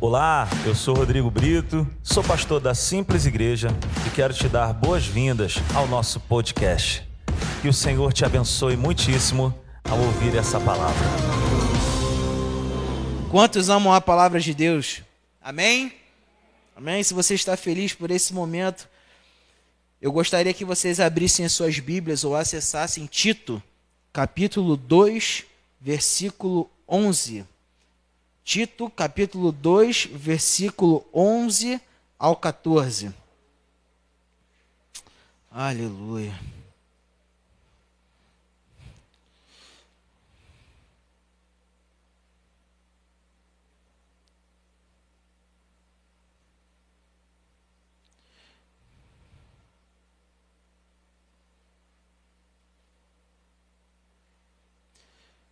Olá, eu sou Rodrigo Brito, sou pastor da Simples Igreja e quero te dar boas-vindas ao nosso podcast. Que o Senhor te abençoe muitíssimo ao ouvir essa palavra. Quantos amam a palavra de Deus? Amém? Amém? Se você está feliz por esse momento, eu gostaria que vocês abrissem as suas Bíblias ou acessassem Tito, capítulo 2, versículo 11. Tito, capítulo 2, versículo 11 ao 14. Aleluia.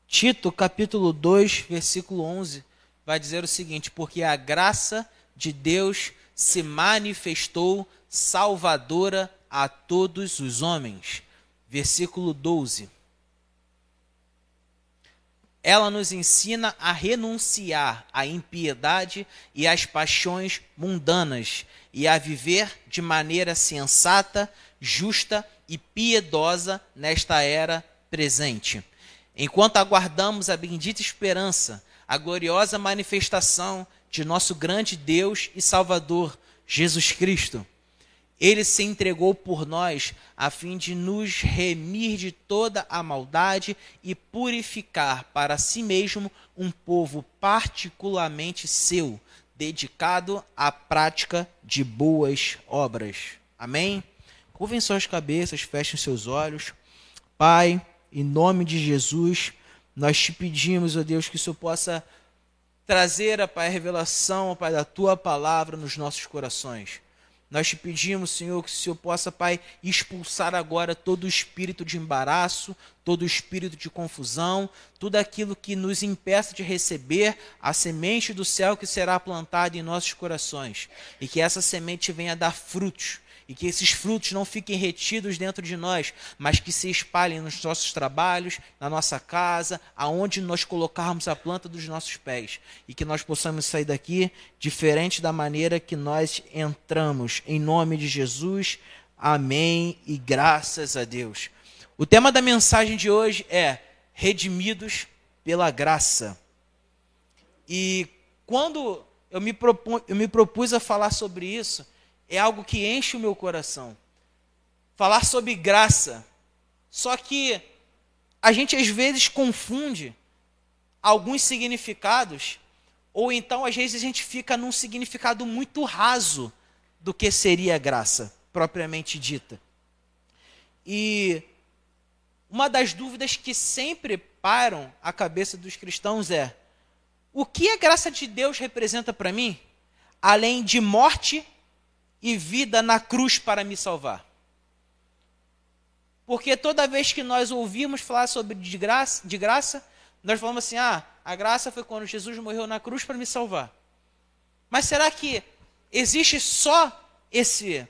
Tito, capítulo 2, versículo 11, vai dizer o seguinte: Porque a graça de Deus se manifestou salvadora a todos os homens. Versículo 12. Ela nos ensina a renunciar à impiedade e às paixões mundanas e a viver de maneira sensata, justa e piedosa nesta era presente enquanto aguardamos a bendita esperança, a gloriosa manifestação de nosso grande Deus e Salvador, Jesus Cristo. Ele se entregou por nós a fim de nos remir de toda a maldade e purificar para si mesmo um povo particularmente seu, dedicado à prática de boas obras. Amém? Curvem suas cabeças, fechem seus olhos. Pai, em nome de Jesus, nós te pedimos, ó Deus, que o Senhor possa trazer, ó Pai, a revelação, ó Pai, da tua palavra nos nossos corações. Nós te pedimos, Senhor, que o Senhor possa, Pai, expulsar agora todo o espírito de embaraço, todo o espírito de confusão, tudo aquilo que nos impeça de receber a semente do céu que será plantada em nossos corações. E que essa semente venha dar frutos e que esses frutos não fiquem retidos dentro de nós, mas que se espalhem nos nossos trabalhos, na nossa casa, aonde nós colocarmos a planta dos nossos pés, e que nós possamos sair daqui diferente da maneira que nós entramos. Em nome de Jesus, amém e graças a Deus. O tema da mensagem de hoje é redimidos pela graça. E quando eu me, propus, eu me propus a falar sobre isso, é algo que enche o meu coração. Falar sobre graça. Só que a gente às vezes confunde alguns significados, ou então às vezes a gente fica num significado muito raso do que seria graça, propriamente dita. E uma das dúvidas que sempre param a cabeça dos cristãos é: o que a graça de Deus representa para mim, além de morte e vida na cruz para me salvar. Porque toda vez que nós ouvimos falar sobre de graça, de graça, nós falamos assim: ah, a graça foi quando Jesus morreu na cruz para me salvar. Mas será que existe só esse,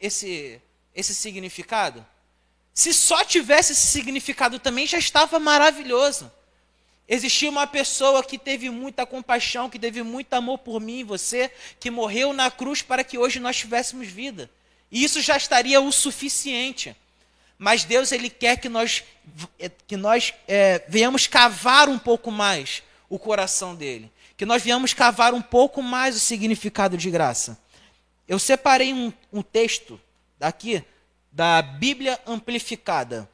esse, esse significado? Se só tivesse esse significado também já estava maravilhoso. Existia uma pessoa que teve muita compaixão, que teve muito amor por mim e você, que morreu na cruz para que hoje nós tivéssemos vida. E isso já estaria o suficiente. Mas Deus ele quer que nós, que nós é, venhamos cavar um pouco mais o coração dele. Que nós venhamos cavar um pouco mais o significado de graça. Eu separei um, um texto daqui da Bíblia Amplificada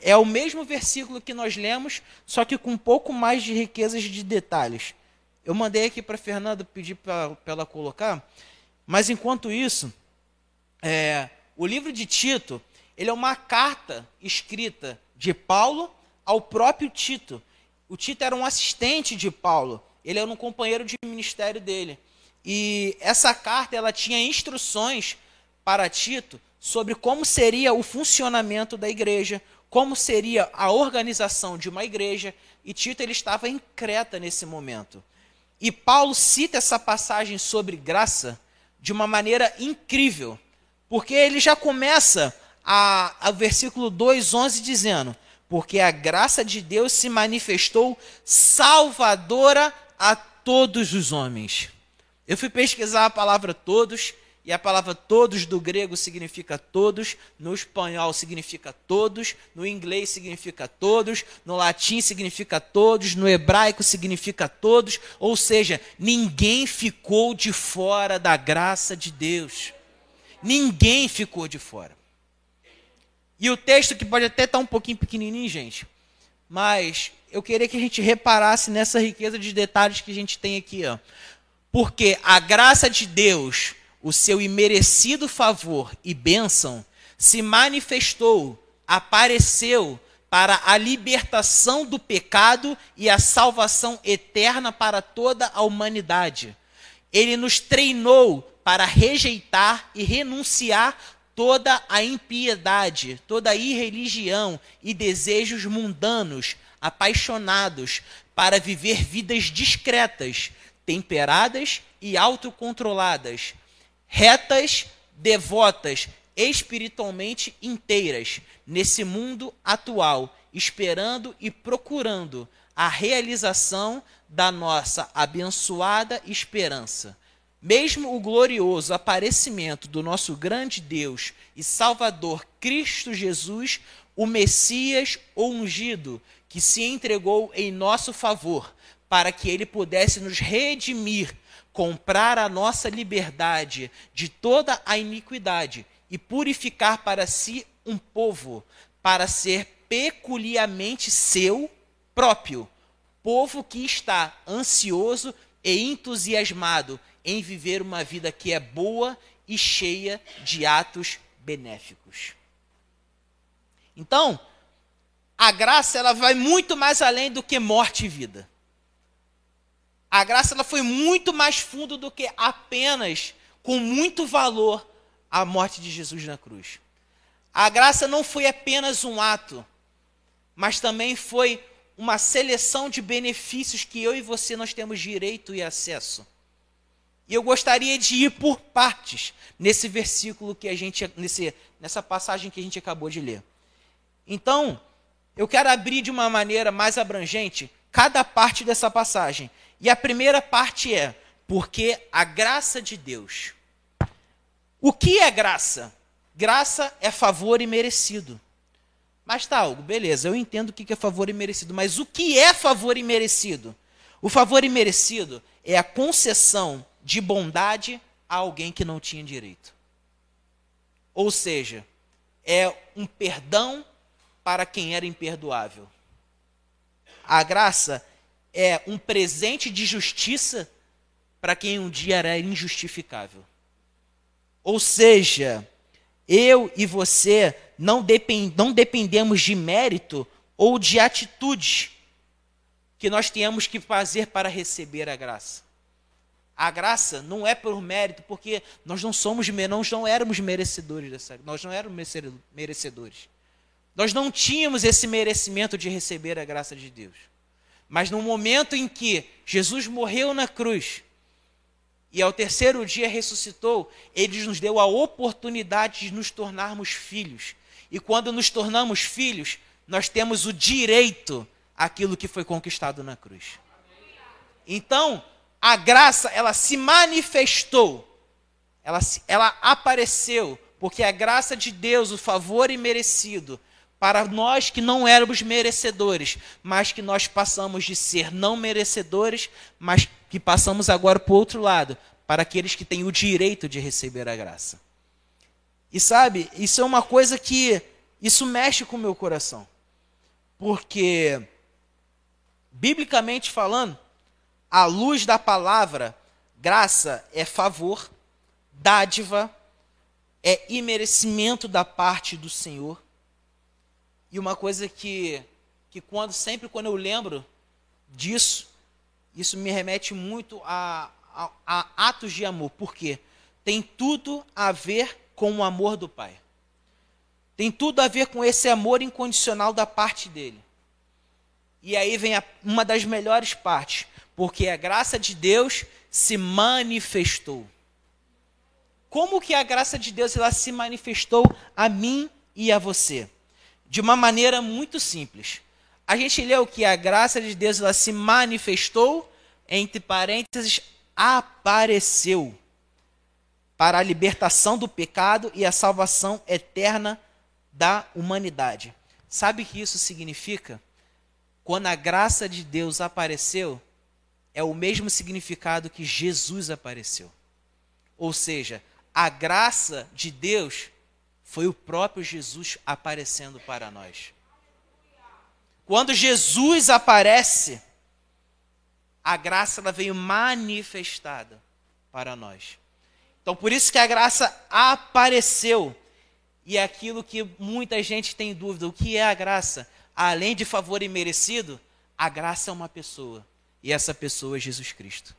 é o mesmo versículo que nós lemos, só que com um pouco mais de riquezas de detalhes. Eu mandei aqui para Fernanda pedir para ela colocar, mas enquanto isso, é, o livro de Tito, ele é uma carta escrita de Paulo ao próprio Tito. O Tito era um assistente de Paulo, ele era um companheiro de ministério dele. E essa carta ela tinha instruções para Tito sobre como seria o funcionamento da igreja, como seria a organização de uma igreja, e Tito ele estava em Creta nesse momento. E Paulo cita essa passagem sobre graça de uma maneira incrível, porque ele já começa a, a versículo 2:11 dizendo: "Porque a graça de Deus se manifestou salvadora a todos os homens". Eu fui pesquisar a palavra todos, e a palavra todos do grego significa todos, no espanhol significa todos, no inglês significa todos, no latim significa todos, no hebraico significa todos, ou seja, ninguém ficou de fora da graça de Deus. Ninguém ficou de fora. E o texto que pode até estar um pouquinho pequenininho, gente, mas eu queria que a gente reparasse nessa riqueza de detalhes que a gente tem aqui, ó. Porque a graça de Deus o seu imerecido favor e bênção, se manifestou, apareceu para a libertação do pecado e a salvação eterna para toda a humanidade. Ele nos treinou para rejeitar e renunciar toda a impiedade, toda a irreligião e desejos mundanos, apaixonados, para viver vidas discretas, temperadas e autocontroladas retas, devotas, espiritualmente inteiras nesse mundo atual, esperando e procurando a realização da nossa abençoada esperança. Mesmo o glorioso aparecimento do nosso grande Deus e Salvador Cristo Jesus, o Messias ungido, que se entregou em nosso favor, para que ele pudesse nos redimir comprar a nossa liberdade de toda a iniquidade e purificar para si um povo, para ser peculiarmente seu próprio, povo que está ansioso e entusiasmado em viver uma vida que é boa e cheia de atos benéficos. Então, a graça ela vai muito mais além do que morte e vida. A graça ela foi muito mais fundo do que apenas, com muito valor, a morte de Jesus na cruz. A graça não foi apenas um ato, mas também foi uma seleção de benefícios que eu e você nós temos direito e acesso. E eu gostaria de ir por partes nesse versículo que a gente nesse, nessa passagem que a gente acabou de ler. Então, eu quero abrir de uma maneira mais abrangente cada parte dessa passagem e a primeira parte é: porque a graça de Deus. O que é graça? Graça é favor imerecido. Mas tá, Algo, beleza, eu entendo o que é favor imerecido, mas o que é favor imerecido? O favor imerecido é a concessão de bondade a alguém que não tinha direito. Ou seja, é um perdão para quem era imperdoável. A graça é um presente de justiça para quem um dia era injustificável. Ou seja, eu e você não, depend, não dependemos de mérito ou de atitude que nós tenhamos que fazer para receber a graça. A graça não é por mérito, porque nós não somos, nós não éramos merecedores dessa, nós não éramos merecedores. Nós não tínhamos esse merecimento de receber a graça de Deus. Mas no momento em que Jesus morreu na cruz e ao terceiro dia ressuscitou, ele nos deu a oportunidade de nos tornarmos filhos. E quando nos tornamos filhos, nós temos o direito àquilo que foi conquistado na cruz. Então, a graça, ela se manifestou, ela, ela apareceu, porque a graça de Deus, o favor imerecido, para nós que não éramos merecedores, mas que nós passamos de ser não merecedores, mas que passamos agora para o outro lado, para aqueles que têm o direito de receber a graça. E sabe, isso é uma coisa que isso mexe com o meu coração. Porque biblicamente falando, à luz da palavra, graça é favor, dádiva, é imerecimento da parte do Senhor. E uma coisa que, que quando sempre quando eu lembro disso, isso me remete muito a, a, a atos de amor. Por quê? Tem tudo a ver com o amor do Pai. Tem tudo a ver com esse amor incondicional da parte dele. E aí vem a, uma das melhores partes, porque a graça de Deus se manifestou. Como que a graça de Deus ela se manifestou a mim e a você? De uma maneira muito simples. A gente leu que a graça de Deus ela se manifestou, entre parênteses, apareceu para a libertação do pecado e a salvação eterna da humanidade. Sabe o que isso significa? Quando a graça de Deus apareceu, é o mesmo significado que Jesus apareceu. Ou seja, a graça de Deus foi o próprio Jesus aparecendo para nós. Quando Jesus aparece, a graça ela veio manifestada para nós. Então, por isso que a graça apareceu. E é aquilo que muita gente tem dúvida: o que é a graça? Além de favor imerecido, a graça é uma pessoa. E essa pessoa é Jesus Cristo.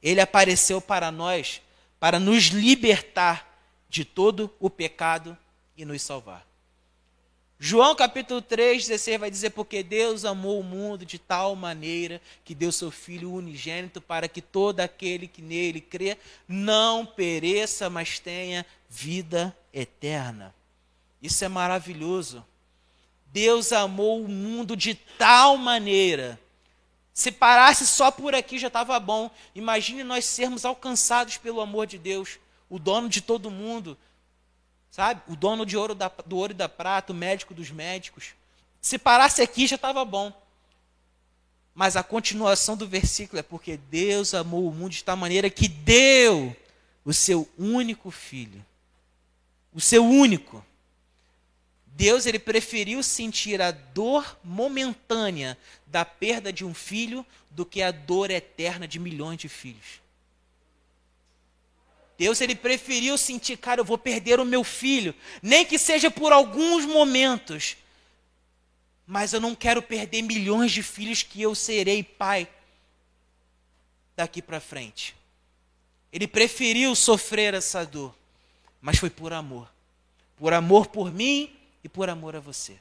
Ele apareceu para nós para nos libertar de todo o pecado e nos salvar. João capítulo 3, 16 vai dizer: Porque Deus amou o mundo de tal maneira que deu seu Filho unigênito para que todo aquele que nele crê não pereça, mas tenha vida eterna. Isso é maravilhoso. Deus amou o mundo de tal maneira. Se parasse só por aqui já estava bom. Imagine nós sermos alcançados pelo amor de Deus, o dono de todo mundo, Sabe? O dono de ouro da, do ouro e da prata, o médico dos médicos. Se parasse aqui já estava bom. Mas a continuação do versículo é porque Deus amou o mundo de tal maneira que deu o seu único filho. O seu único. Deus ele preferiu sentir a dor momentânea da perda de um filho do que a dor eterna de milhões de filhos. Deus ele preferiu sentir, cara, eu vou perder o meu filho, nem que seja por alguns momentos. Mas eu não quero perder milhões de filhos que eu serei pai daqui para frente. Ele preferiu sofrer essa dor, mas foi por amor. Por amor por mim e por amor a você.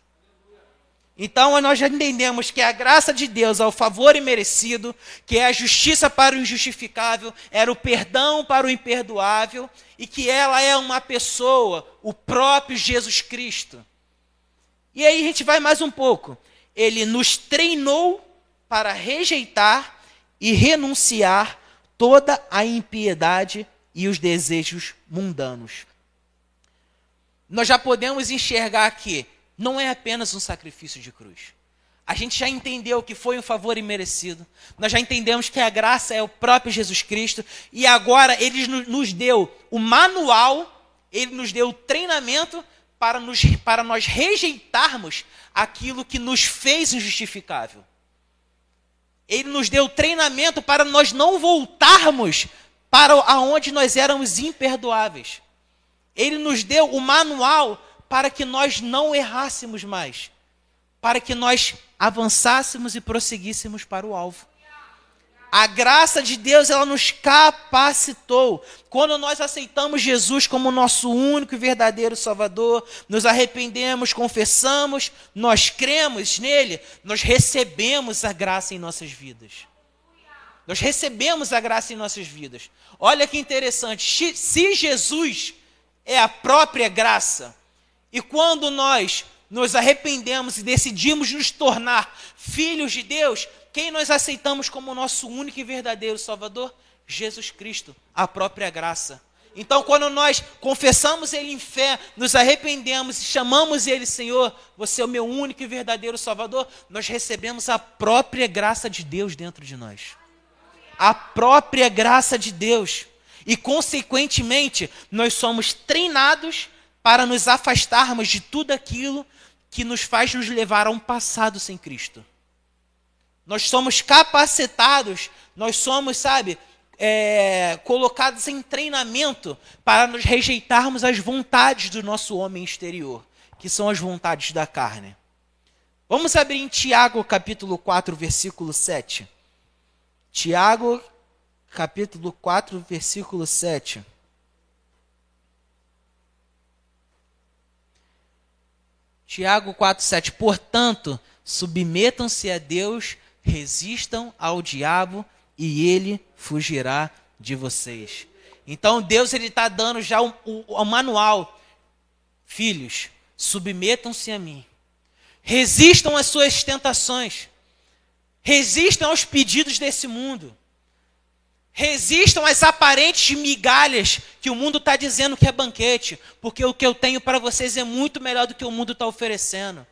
Então nós já entendemos que a graça de Deus é o favor imerecido, que é a justiça para o injustificável, era o perdão para o imperdoável, e que ela é uma pessoa, o próprio Jesus Cristo. E aí a gente vai mais um pouco. Ele nos treinou para rejeitar e renunciar toda a impiedade e os desejos mundanos. Nós já podemos enxergar aqui não é apenas um sacrifício de cruz. A gente já entendeu que foi um favor imerecido. Nós já entendemos que a graça é o próprio Jesus Cristo. E agora ele nos deu o manual, ele nos deu o treinamento para, nos, para nós rejeitarmos aquilo que nos fez injustificável. Ele nos deu o treinamento para nós não voltarmos para aonde nós éramos imperdoáveis. Ele nos deu o manual para que nós não errássemos mais, para que nós avançássemos e prosseguíssemos para o alvo. A graça de Deus, ela nos capacitou. Quando nós aceitamos Jesus como nosso único e verdadeiro Salvador, nos arrependemos, confessamos, nós cremos nele, nós recebemos a graça em nossas vidas. Nós recebemos a graça em nossas vidas. Olha que interessante, se Jesus é a própria graça, e quando nós nos arrependemos e decidimos nos tornar filhos de Deus, quem nós aceitamos como nosso único e verdadeiro Salvador? Jesus Cristo, a própria graça. Então, quando nós confessamos Ele em fé, nos arrependemos e chamamos Ele, Senhor, você é o meu único e verdadeiro Salvador, nós recebemos a própria graça de Deus dentro de nós. A própria graça de Deus. E, consequentemente, nós somos treinados para nos afastarmos de tudo aquilo que nos faz nos levar a um passado sem Cristo. Nós somos capacitados, nós somos, sabe, é, colocados em treinamento para nos rejeitarmos as vontades do nosso homem exterior, que são as vontades da carne. Vamos abrir em Tiago capítulo 4, versículo 7. Tiago capítulo 4, versículo 7. Tiago 4,7. Portanto, submetam-se a Deus, resistam ao diabo e ele fugirá de vocês. Então Deus ele está dando já o, o, o manual. Filhos, submetam-se a mim. Resistam às suas tentações. Resistam aos pedidos desse mundo. Resistam às aparentes migalhas que o mundo está dizendo que é banquete, porque o que eu tenho para vocês é muito melhor do que o mundo está oferecendo.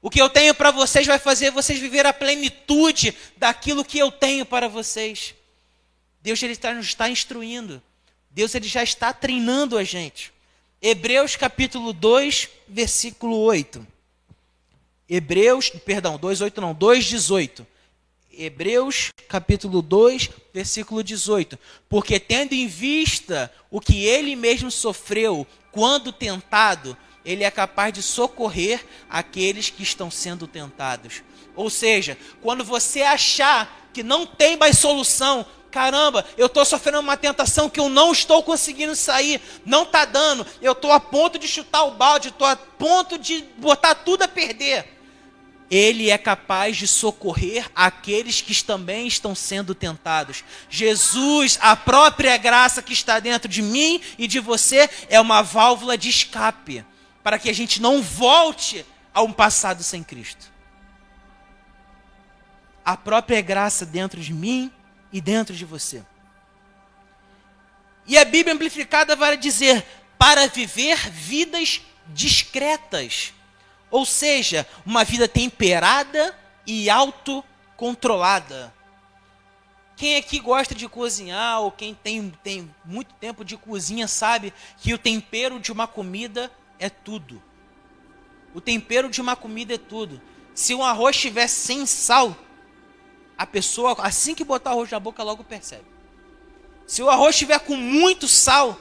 O que eu tenho para vocês vai fazer vocês viver a plenitude daquilo que eu tenho para vocês. Deus ele está, nos está instruindo. Deus ele já está treinando a gente. Hebreus capítulo 2, versículo 8. Hebreus, perdão, 2:8 não, 2:18. Hebreus capítulo 2, versículo 18. Porque tendo em vista o que ele mesmo sofreu quando tentado, ele é capaz de socorrer aqueles que estão sendo tentados. Ou seja, quando você achar que não tem mais solução, caramba, eu estou sofrendo uma tentação que eu não estou conseguindo sair, não está dando, eu estou a ponto de chutar o balde, estou a ponto de botar tudo a perder. Ele é capaz de socorrer aqueles que também estão sendo tentados. Jesus, a própria graça que está dentro de mim e de você, é uma válvula de escape para que a gente não volte a um passado sem Cristo. A própria graça dentro de mim e dentro de você. E a Bíblia amplificada vai dizer: para viver vidas discretas ou seja, uma vida temperada e autocontrolada. Quem aqui gosta de cozinhar ou quem tem, tem muito tempo de cozinha sabe que o tempero de uma comida é tudo. O tempero de uma comida é tudo. Se um arroz estiver sem sal, a pessoa, assim que botar o arroz na boca, logo percebe. Se o arroz estiver com muito sal,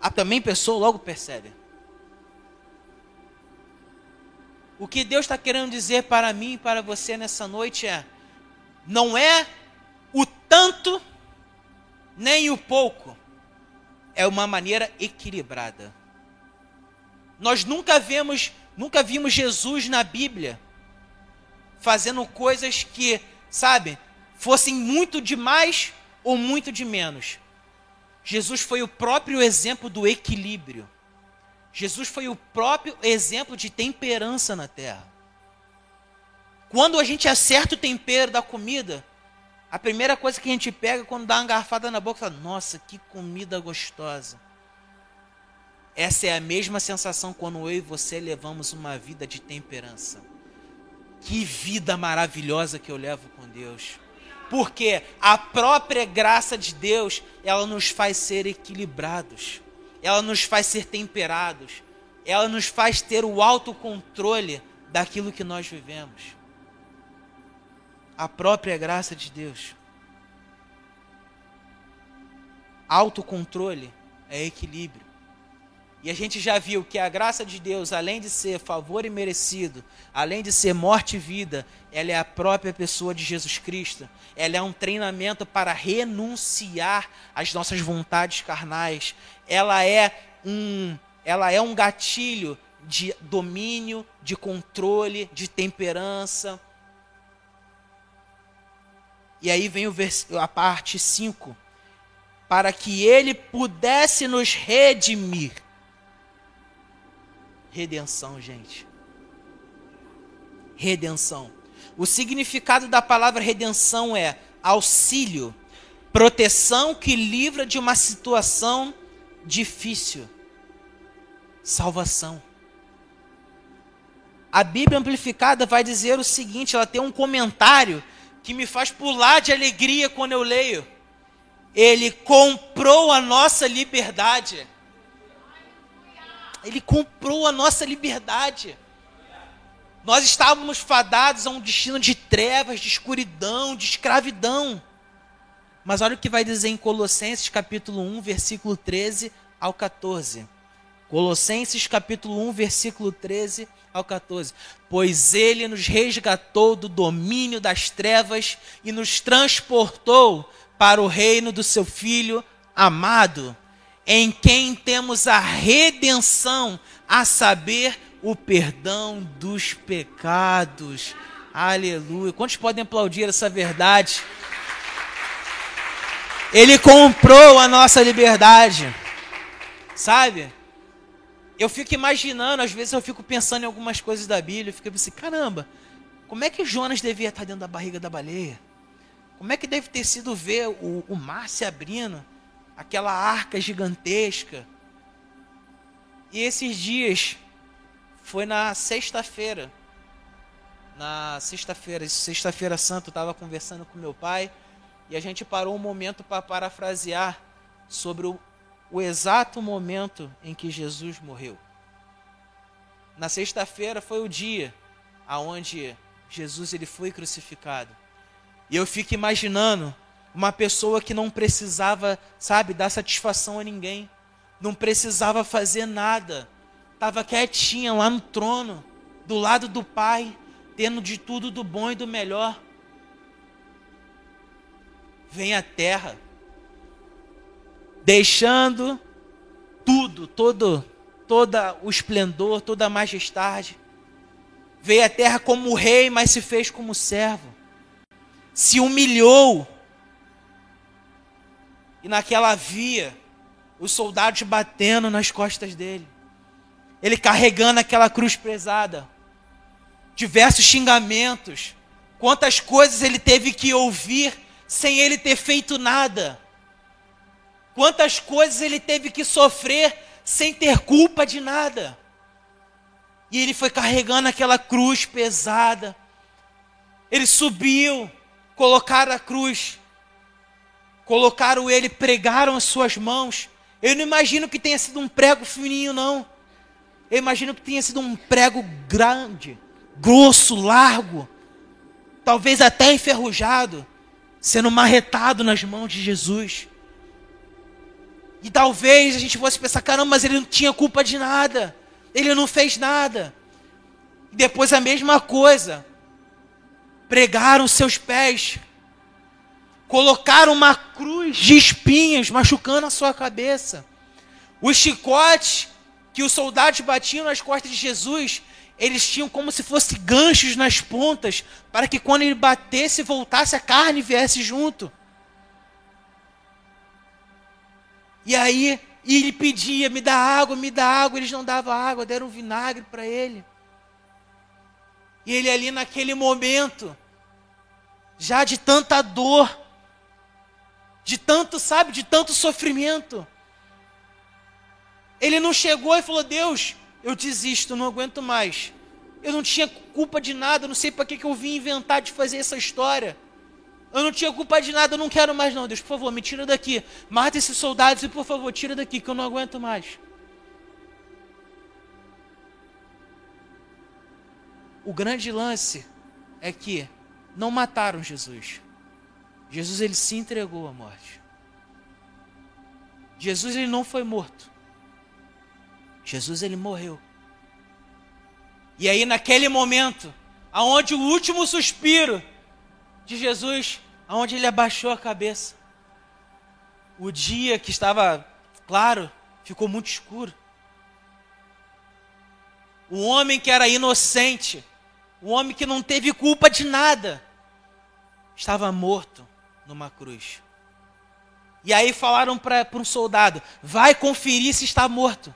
a também pessoa logo percebe. O que Deus está querendo dizer para mim e para você nessa noite é: não é o tanto nem o pouco, é uma maneira equilibrada. Nós nunca vemos, nunca vimos Jesus na Bíblia fazendo coisas que, sabe, fossem muito de mais ou muito de menos. Jesus foi o próprio exemplo do equilíbrio. Jesus foi o próprio exemplo de temperança na terra. Quando a gente acerta o tempero da comida, a primeira coisa que a gente pega quando dá uma garfada na boca, fala: Nossa, que comida gostosa. Essa é a mesma sensação quando eu e você levamos uma vida de temperança. Que vida maravilhosa que eu levo com Deus. Porque a própria graça de Deus, ela nos faz ser equilibrados ela nos faz ser temperados, ela nos faz ter o autocontrole daquilo que nós vivemos. A própria graça de Deus. Autocontrole é equilíbrio. E a gente já viu que a graça de Deus, além de ser favor e merecido, além de ser morte e vida, ela é a própria pessoa de Jesus Cristo. Ela é um treinamento para renunciar às nossas vontades carnais. Ela é um, ela é um gatilho de domínio, de controle, de temperança. E aí vem a parte 5. Para que ele pudesse nos redimir Redenção, gente. Redenção. O significado da palavra redenção é auxílio, proteção que livra de uma situação difícil, salvação. A Bíblia amplificada vai dizer o seguinte: ela tem um comentário que me faz pular de alegria quando eu leio. Ele comprou a nossa liberdade. Ele comprou a nossa liberdade. Nós estávamos fadados a um destino de trevas, de escuridão, de escravidão. Mas olha o que vai dizer em Colossenses capítulo 1, versículo 13 ao 14. Colossenses capítulo 1, versículo 13 ao 14. Pois ele nos resgatou do domínio das trevas e nos transportou para o reino do seu filho amado em quem temos a redenção, a saber, o perdão dos pecados. Aleluia. Quantos podem aplaudir essa verdade? Ele comprou a nossa liberdade. Sabe? Eu fico imaginando, às vezes eu fico pensando em algumas coisas da Bíblia, eu fico assim, caramba, como é que Jonas devia estar dentro da barriga da baleia? Como é que deve ter sido ver o, o mar se abrindo, aquela arca gigantesca? E esses dias, foi na sexta-feira, na sexta-feira, sexta-feira santa, eu estava conversando com meu pai e a gente parou um momento para parafrasear sobre o, o exato momento em que Jesus morreu. Na sexta-feira foi o dia aonde Jesus ele foi crucificado. E eu fico imaginando uma pessoa que não precisava, sabe, dar satisfação a ninguém, não precisava fazer nada, estava quietinha lá no trono, do lado do Pai, tendo de tudo do bom e do melhor. Vem a terra, deixando tudo, todo, toda o esplendor, toda a majestade. Veio a terra como rei, mas se fez como servo se humilhou. E naquela via, os soldados batendo nas costas dele. Ele carregando aquela cruz pesada. Diversos xingamentos. Quantas coisas ele teve que ouvir sem ele ter feito nada. Quantas coisas ele teve que sofrer sem ter culpa de nada. E ele foi carregando aquela cruz pesada. Ele subiu colocaram a cruz, colocaram ele, pregaram as suas mãos. Eu não imagino que tenha sido um prego fininho, não. Eu imagino que tenha sido um prego grande, grosso, largo, talvez até enferrujado, sendo marretado nas mãos de Jesus. E talvez a gente fosse pensar: caramba, mas ele não tinha culpa de nada, ele não fez nada. E depois a mesma coisa, pregaram seus pés, colocaram uma cruz de espinhos machucando a sua cabeça. Os chicotes que os soldados batiam nas costas de Jesus, eles tinham como se fossem ganchos nas pontas, para que quando ele batesse, voltasse a carne viesse junto. E aí, e ele pedia: me dá água, me dá água. Eles não davam água, deram vinagre para ele. E ele ali naquele momento, já de tanta dor, de tanto, sabe, de tanto sofrimento. Ele não chegou e falou: Deus, eu desisto, não aguento mais. Eu não tinha culpa de nada, não sei para que, que eu vim inventar de fazer essa história. Eu não tinha culpa de nada, eu não quero mais não. Deus, por favor, me tira daqui. Mata esses soldados e, por favor, tira daqui, que eu não aguento mais. O grande lance é que não mataram Jesus. Jesus ele se entregou à morte. Jesus ele não foi morto. Jesus ele morreu. E aí naquele momento, aonde o último suspiro de Jesus, aonde ele abaixou a cabeça, o dia que estava claro ficou muito escuro. O homem que era inocente, o homem que não teve culpa de nada, estava morto numa cruz. E aí falaram para um soldado: vai conferir se está morto.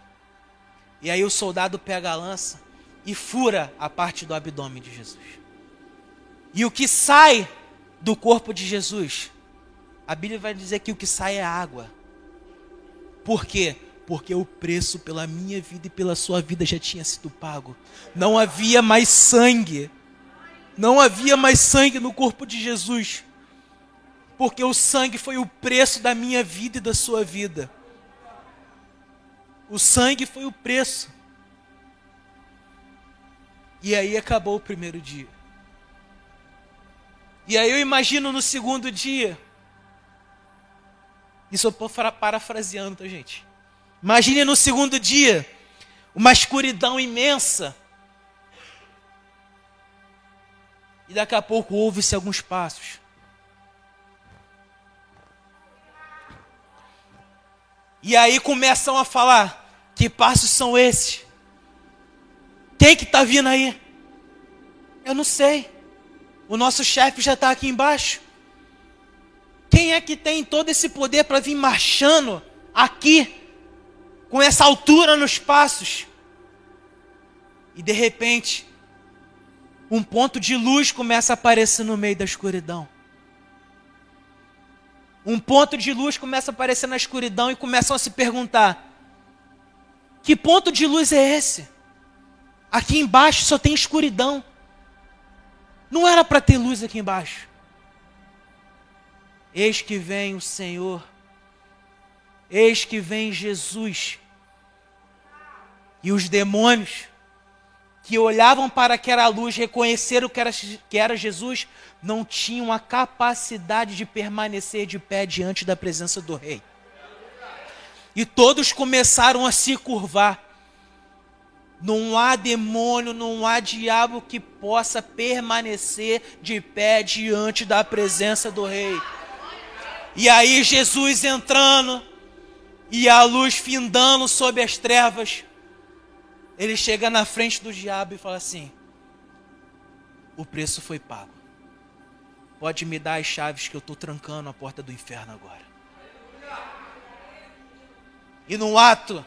E aí o soldado pega a lança e fura a parte do abdômen de Jesus. E o que sai do corpo de Jesus, a Bíblia vai dizer que o que sai é água. Por quê? porque o preço pela minha vida e pela sua vida já tinha sido pago. Não havia mais sangue. Não havia mais sangue no corpo de Jesus. Porque o sangue foi o preço da minha vida e da sua vida. O sangue foi o preço. E aí acabou o primeiro dia. E aí eu imagino no segundo dia. Isso eu estou parafraseando, tá, gente? Imagine no segundo dia, uma escuridão imensa. E daqui a pouco ouve-se alguns passos. E aí começam a falar: que passos são esses? Quem que está vindo aí? Eu não sei. O nosso chefe já está aqui embaixo. Quem é que tem todo esse poder para vir marchando aqui com essa altura nos passos. E de repente, um ponto de luz começa a aparecer no meio da escuridão. Um ponto de luz começa a aparecer na escuridão e começam a se perguntar: que ponto de luz é esse? Aqui embaixo só tem escuridão. Não era para ter luz aqui embaixo. Eis que vem o Senhor. Eis que vem Jesus. E os demônios que olhavam para aquela luz, reconheceram que era, que era Jesus, não tinham a capacidade de permanecer de pé diante da presença do Rei. E todos começaram a se curvar. Não há demônio, não há diabo que possa permanecer de pé diante da presença do Rei. E aí Jesus entrando e a luz findando sobre as trevas, ele chega na frente do diabo e fala assim: O preço foi pago. Pode me dar as chaves que eu estou trancando a porta do inferno agora. E num ato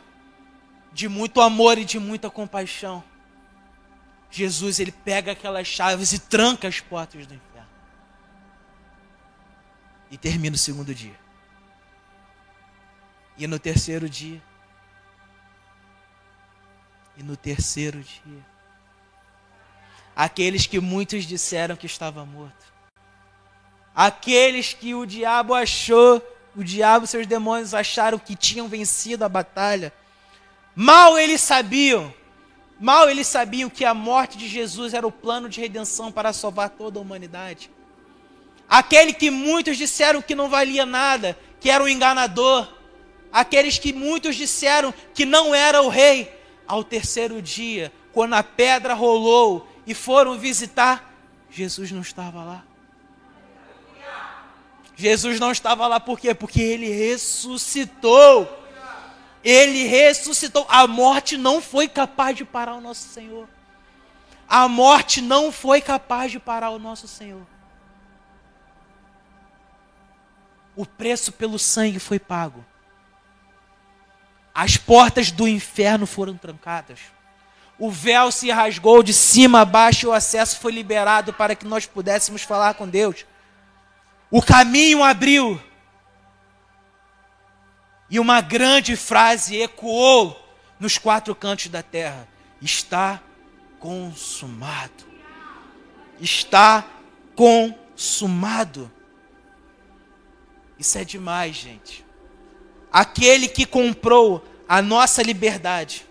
de muito amor e de muita compaixão, Jesus ele pega aquelas chaves e tranca as portas do inferno. E termina o segundo dia. E no terceiro dia. E no terceiro dia. Aqueles que muitos disseram que estava morto. Aqueles que o diabo achou o diabo e seus demônios acharam que tinham vencido a batalha. Mal eles sabiam, mal eles sabiam que a morte de Jesus era o plano de redenção para salvar toda a humanidade. Aquele que muitos disseram que não valia nada, que era um enganador. Aqueles que muitos disseram que não era o rei. Ao terceiro dia, quando a pedra rolou e foram visitar, Jesus não estava lá. Jesus não estava lá por quê? Porque ele ressuscitou. Ele ressuscitou. A morte não foi capaz de parar o nosso Senhor. A morte não foi capaz de parar o nosso Senhor. O preço pelo sangue foi pago. As portas do inferno foram trancadas. O véu se rasgou de cima a baixo e o acesso foi liberado para que nós pudéssemos falar com Deus. O caminho abriu. E uma grande frase ecoou nos quatro cantos da terra: Está consumado. Está consumado. Isso é demais, gente. Aquele que comprou a nossa liberdade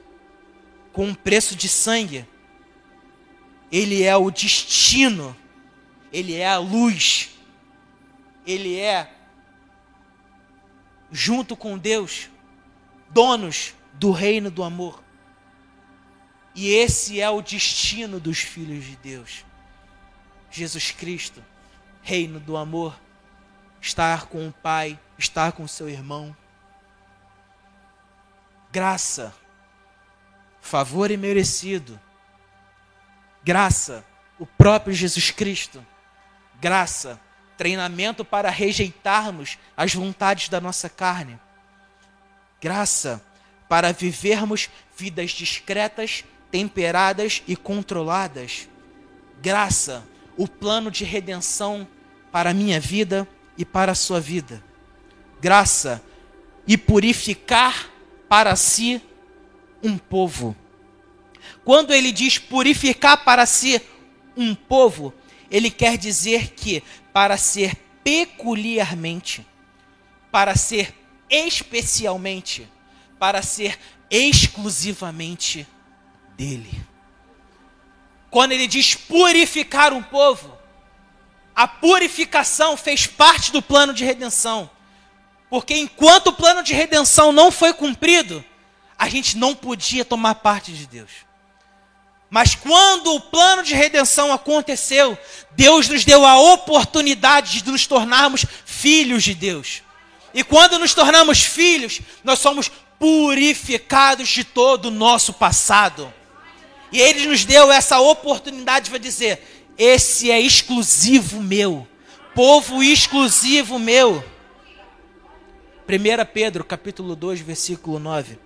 com um preço de sangue, ele é o destino, ele é a luz ele é, junto com Deus, donos do reino do amor. E esse é o destino dos filhos de Deus. Jesus Cristo, reino do amor, estar com o Pai, estar com seu irmão. Graça, favor imerecido. Graça, o próprio Jesus Cristo. Graça, treinamento para rejeitarmos as vontades da nossa carne, graça para vivermos vidas discretas, temperadas e controladas, graça, o plano de redenção para a minha vida e para a sua vida, graça e purificar para si um povo. Quando ele diz purificar para si um povo, ele quer dizer que para ser peculiarmente, para ser especialmente, para ser exclusivamente dele. Quando ele diz purificar um povo, a purificação fez parte do plano de redenção. Porque enquanto o plano de redenção não foi cumprido, a gente não podia tomar parte de Deus. Mas quando o plano de redenção aconteceu, Deus nos deu a oportunidade de nos tornarmos filhos de Deus. E quando nos tornamos filhos, nós somos purificados de todo o nosso passado. E Ele nos deu essa oportunidade para dizer: esse é exclusivo meu, povo exclusivo meu. 1 Pedro capítulo 2, versículo 9.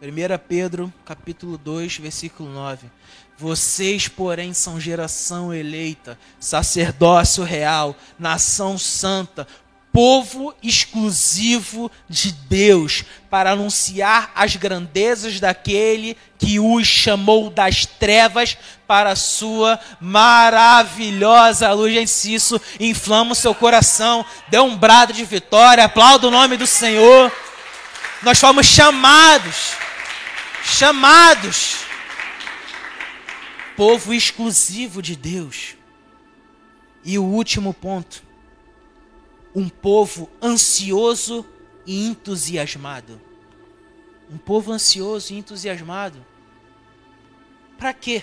1 Pedro, capítulo 2, versículo 9. Vocês, porém, são geração eleita, sacerdócio real, nação santa, povo exclusivo de Deus, para anunciar as grandezas daquele que os chamou das trevas para a sua maravilhosa luz. Gente, isso inflama o seu coração, dê um brado de vitória, aplauda o nome do Senhor. Nós fomos chamados chamados, povo exclusivo de Deus. E o último ponto, um povo ansioso e entusiasmado. Um povo ansioso e entusiasmado. Para quê?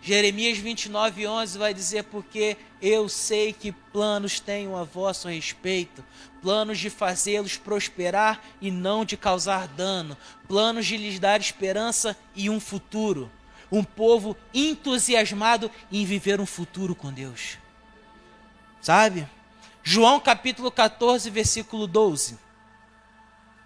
Jeremias 29, 11 vai dizer: Porque eu sei que planos tenho a vosso respeito, planos de fazê-los prosperar e não de causar dano, planos de lhes dar esperança e um futuro. Um povo entusiasmado em viver um futuro com Deus. Sabe? João capítulo 14, versículo 12.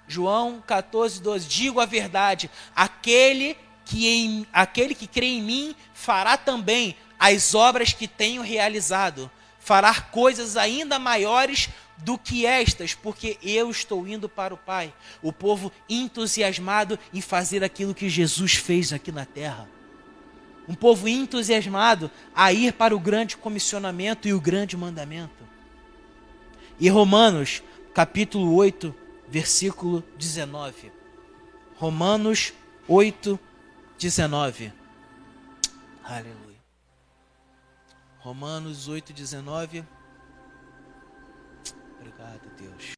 João 14, 12. Digo a verdade: aquele que, em, aquele que crê em mim fará também as obras que tenho realizado, fará coisas ainda maiores do que estas, porque eu estou indo para o Pai. O povo entusiasmado em fazer aquilo que Jesus fez aqui na terra. Um povo entusiasmado a ir para o grande comissionamento e o grande mandamento. E Romanos, capítulo 8, versículo 19. Romanos 8, 19. Aleluia. Romanos 8, 19. Obrigado, Deus.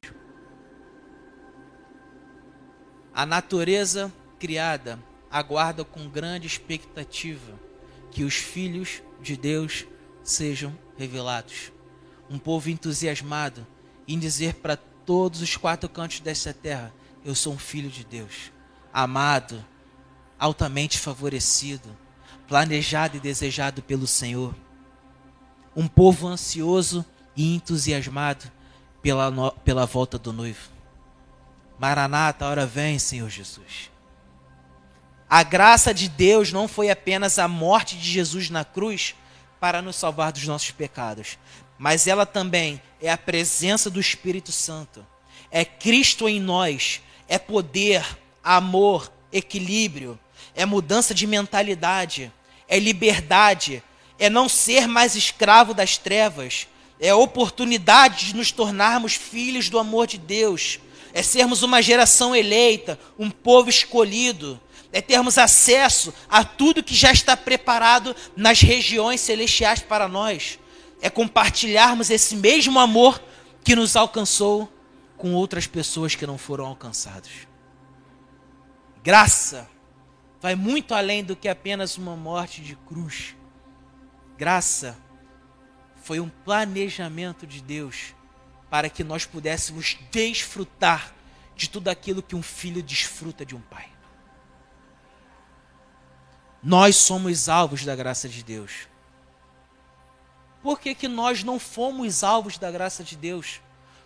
A natureza criada aguarda com grande expectativa que os filhos de Deus sejam revelados. Um povo entusiasmado em dizer para todos os quatro cantos desta terra: Eu sou um filho de Deus, amado, altamente favorecido, planejado e desejado pelo Senhor. Um povo ansioso e entusiasmado pela, no, pela volta do noivo. Maranata, a hora vem, Senhor Jesus. A graça de Deus não foi apenas a morte de Jesus na cruz para nos salvar dos nossos pecados, mas ela também é a presença do Espírito Santo. É Cristo em nós, é poder, amor, equilíbrio, é mudança de mentalidade, é liberdade, é não ser mais escravo das trevas, é oportunidade de nos tornarmos filhos do amor de Deus, é sermos uma geração eleita, um povo escolhido, é termos acesso a tudo que já está preparado nas regiões celestiais para nós, é compartilharmos esse mesmo amor que nos alcançou com outras pessoas que não foram alcançadas. Graça vai muito além do que apenas uma morte de cruz. Graça foi um planejamento de Deus para que nós pudéssemos desfrutar de tudo aquilo que um filho desfruta de um pai. Nós somos alvos da graça de Deus. Por que, que nós não fomos alvos da graça de Deus?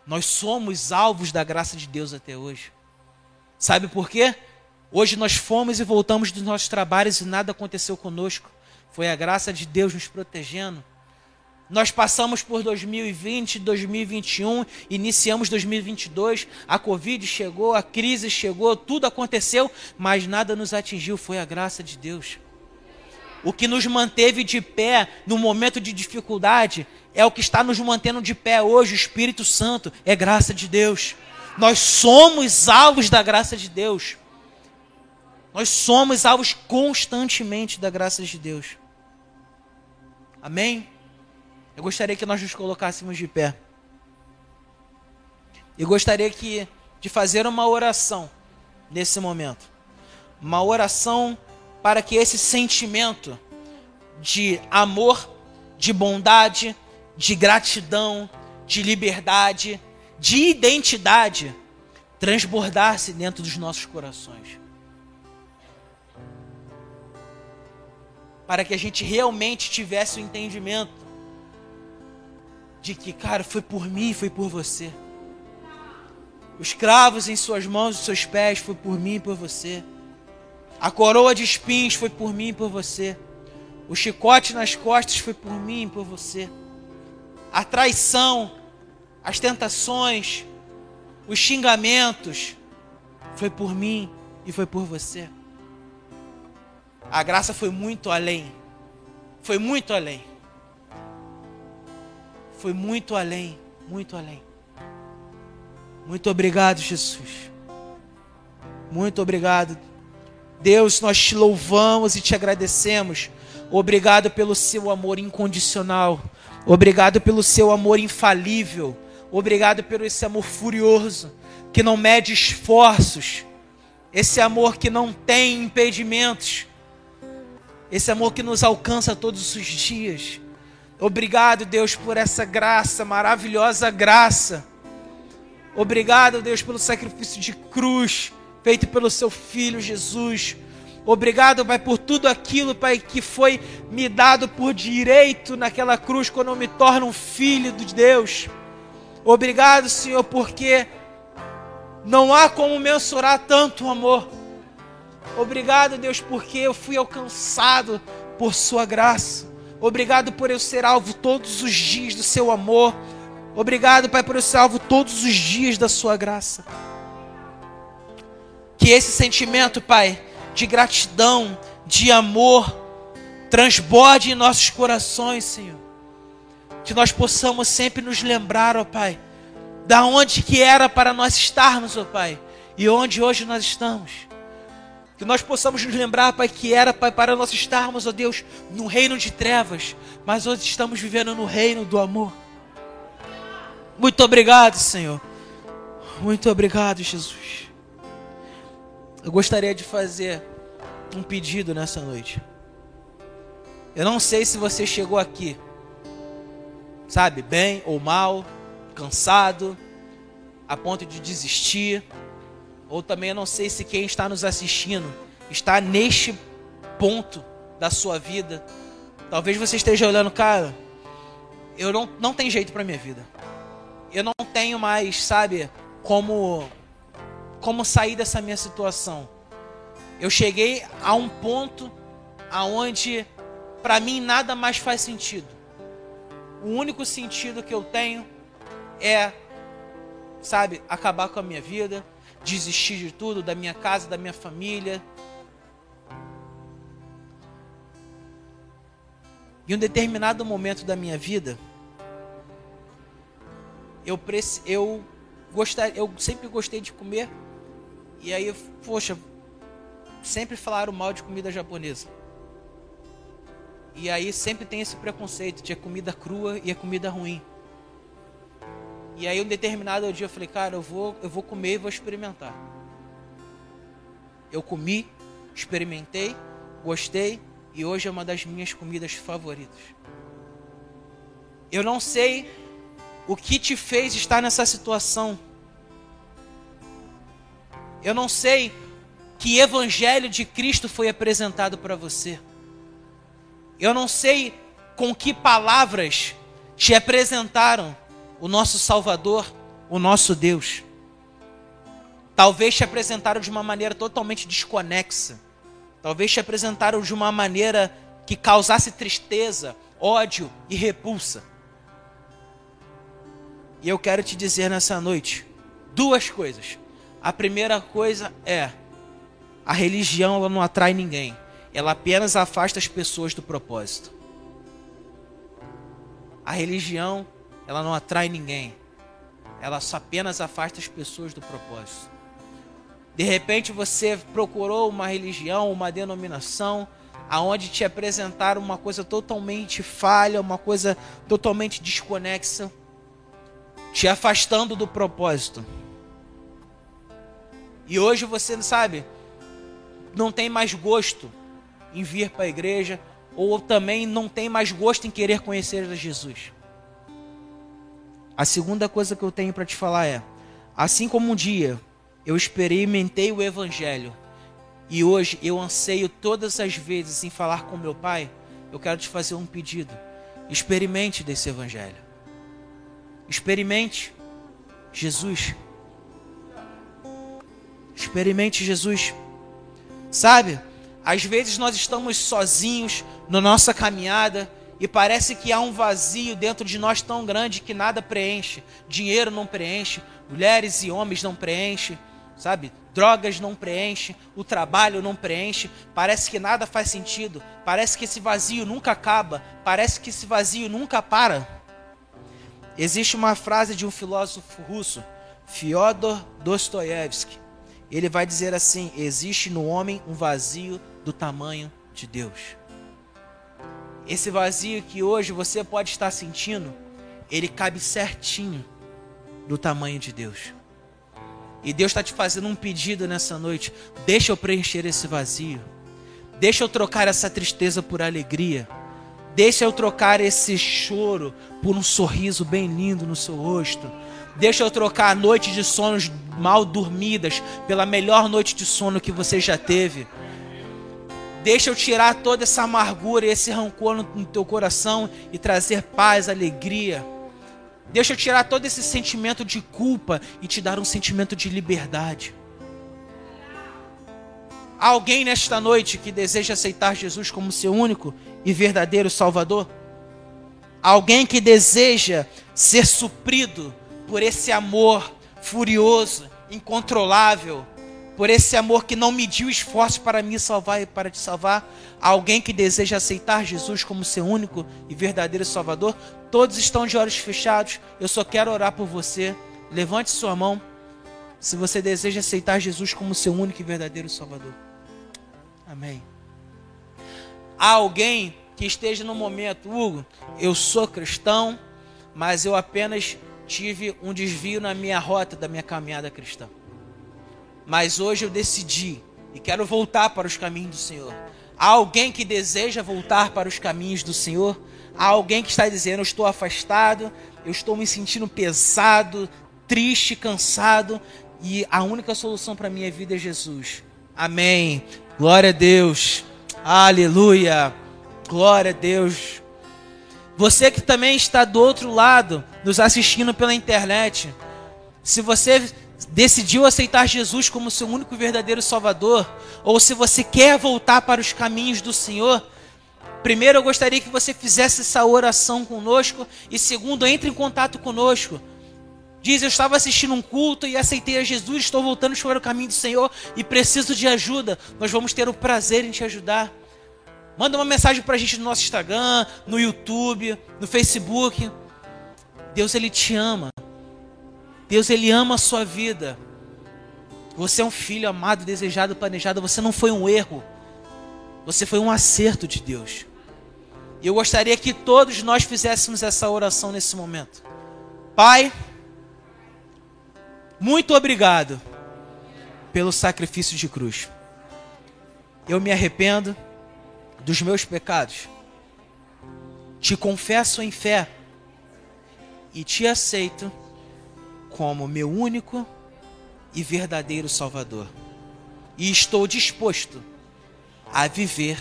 Nós somos alvos da graça de Deus até hoje. Sabe por quê? Hoje nós fomos e voltamos dos nossos trabalhos e nada aconteceu conosco. Foi a graça de Deus nos protegendo. Nós passamos por 2020, 2021, iniciamos 2022, a Covid chegou, a crise chegou, tudo aconteceu, mas nada nos atingiu, foi a graça de Deus. O que nos manteve de pé no momento de dificuldade é o que está nos mantendo de pé hoje, o Espírito Santo, é graça de Deus. Nós somos alvos da graça de Deus. Nós somos alvos constantemente da graça de Deus. Amém? Eu gostaria que nós nos colocássemos de pé. E gostaria que, de fazer uma oração nesse momento. Uma oração para que esse sentimento de amor, de bondade, de gratidão, de liberdade, de identidade transbordasse dentro dos nossos corações. para que a gente realmente tivesse o entendimento de que, cara, foi por mim, foi por você. Os cravos em suas mãos e seus pés foi por mim e por você. A coroa de espinhos foi por mim e por você. O chicote nas costas foi por mim e por você. A traição, as tentações, os xingamentos foi por mim e foi por você. A graça foi muito além. Foi muito além. Foi muito além, muito além. Muito obrigado, Jesus. Muito obrigado. Deus, nós te louvamos e te agradecemos. Obrigado pelo seu amor incondicional. Obrigado pelo seu amor infalível. Obrigado pelo esse amor furioso que não mede esforços. Esse amor que não tem impedimentos. Esse amor que nos alcança todos os dias. Obrigado, Deus, por essa graça, maravilhosa graça. Obrigado, Deus, pelo sacrifício de cruz feito pelo seu filho Jesus. Obrigado, Pai, por tudo aquilo, Pai, que foi me dado por direito naquela cruz quando eu me torno um filho de Deus. Obrigado, Senhor, porque não há como mensurar tanto amor. Obrigado, Deus, porque eu fui alcançado por Sua graça. Obrigado por eu ser alvo todos os dias do Seu amor. Obrigado, Pai, por eu ser alvo todos os dias da Sua graça. Que esse sentimento, Pai, de gratidão, de amor, transborde em nossos corações, Senhor. Que nós possamos sempre nos lembrar, ó Pai, da onde que era para nós estarmos, ó Pai, e onde hoje nós estamos. Que nós possamos nos lembrar, Pai, que era, Pai, para nós estarmos, ó Deus, no reino de trevas, mas hoje estamos vivendo no reino do amor. Muito obrigado, Senhor. Muito obrigado, Jesus. Eu gostaria de fazer um pedido nessa noite. Eu não sei se você chegou aqui, sabe, bem ou mal, cansado, a ponto de desistir, ou também eu não sei se quem está nos assistindo está neste ponto da sua vida. Talvez você esteja olhando, cara, eu não, não tem jeito para minha vida. Eu não tenho mais, sabe, como como sair dessa minha situação. Eu cheguei a um ponto aonde para mim nada mais faz sentido. O único sentido que eu tenho é, sabe, acabar com a minha vida, desistir de tudo, da minha casa, da minha família. Em um determinado momento da minha vida, eu, eu, gostar, eu sempre gostei de comer e aí, poxa, sempre falaram mal de comida japonesa. E aí sempre tem esse preconceito de é comida crua e é comida ruim. E aí um determinado dia eu falei, cara, eu vou, eu vou comer e vou experimentar. Eu comi, experimentei, gostei e hoje é uma das minhas comidas favoritas. Eu não sei o que te fez estar nessa situação. Eu não sei que evangelho de Cristo foi apresentado para você. Eu não sei com que palavras te apresentaram o nosso Salvador, o nosso Deus. Talvez te apresentaram de uma maneira totalmente desconexa. Talvez te apresentaram de uma maneira que causasse tristeza, ódio e repulsa. E eu quero te dizer nessa noite duas coisas. A primeira coisa é: a religião ela não atrai ninguém, ela apenas afasta as pessoas do propósito. A religião ela não atrai ninguém, ela só apenas afasta as pessoas do propósito. De repente você procurou uma religião, uma denominação, aonde te apresentaram uma coisa totalmente falha, uma coisa totalmente desconexa, te afastando do propósito. E hoje você não sabe, não tem mais gosto em vir para a igreja, ou também não tem mais gosto em querer conhecer Jesus. A segunda coisa que eu tenho para te falar é: assim como um dia eu experimentei o Evangelho, e hoje eu anseio todas as vezes em falar com meu Pai, eu quero te fazer um pedido. Experimente desse Evangelho. Experimente Jesus. Experimente Jesus. Sabe? Às vezes nós estamos sozinhos na nossa caminhada e parece que há um vazio dentro de nós tão grande que nada preenche. Dinheiro não preenche, mulheres e homens não preenche, sabe? Drogas não preenche, o trabalho não preenche, parece que nada faz sentido, parece que esse vazio nunca acaba, parece que esse vazio nunca para. Existe uma frase de um filósofo russo, Fyodor Dostoiévski. Ele vai dizer assim: existe no homem um vazio do tamanho de Deus. Esse vazio que hoje você pode estar sentindo, ele cabe certinho do tamanho de Deus. E Deus está te fazendo um pedido nessa noite. Deixa eu preencher esse vazio. Deixa eu trocar essa tristeza por alegria. Deixa eu trocar esse choro por um sorriso bem lindo no seu rosto. Deixa eu trocar a noite de sonos mal dormidas pela melhor noite de sono que você já teve. Deixa eu tirar toda essa amargura e esse rancor no, no teu coração e trazer paz, alegria. Deixa eu tirar todo esse sentimento de culpa e te dar um sentimento de liberdade. Há alguém nesta noite que deseja aceitar Jesus como seu único e verdadeiro Salvador? Há alguém que deseja ser suprido por esse amor furioso, incontrolável, por esse amor que não mediu esforço para me salvar e para te salvar, alguém que deseja aceitar Jesus como seu único e verdadeiro Salvador, todos estão de olhos fechados. Eu só quero orar por você. Levante sua mão se você deseja aceitar Jesus como seu único e verdadeiro Salvador. Amém. Há alguém que esteja no momento, Hugo, eu sou cristão, mas eu apenas tive um desvio na minha rota da minha caminhada cristã mas hoje eu decidi e quero voltar para os caminhos do Senhor. Há alguém que deseja voltar para os caminhos do Senhor? Há alguém que está dizendo: Eu estou afastado, eu estou me sentindo pesado, triste, cansado, e a única solução para a minha vida é Jesus. Amém. Glória a Deus. Aleluia. Glória a Deus. Você que também está do outro lado, nos assistindo pela internet, se você decidiu aceitar Jesus como seu único verdadeiro Salvador, ou se você quer voltar para os caminhos do Senhor, primeiro eu gostaria que você fizesse essa oração conosco, e segundo, entre em contato conosco. Diz: Eu estava assistindo um culto e aceitei a Jesus, estou voltando para o caminho do Senhor e preciso de ajuda. Nós vamos ter o prazer em te ajudar. Manda uma mensagem para a gente no nosso Instagram, no YouTube, no Facebook. Deus, Ele te ama. Deus, Ele ama a sua vida. Você é um filho amado, desejado, planejado. Você não foi um erro. Você foi um acerto de Deus. E eu gostaria que todos nós fizéssemos essa oração nesse momento. Pai, muito obrigado pelo sacrifício de cruz. Eu me arrependo dos meus pecados. Te confesso em fé e te aceito como meu único e verdadeiro Salvador. E estou disposto a viver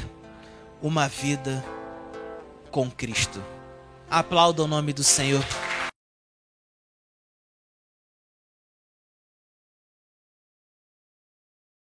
uma vida com Cristo. Aplauda o nome do Senhor.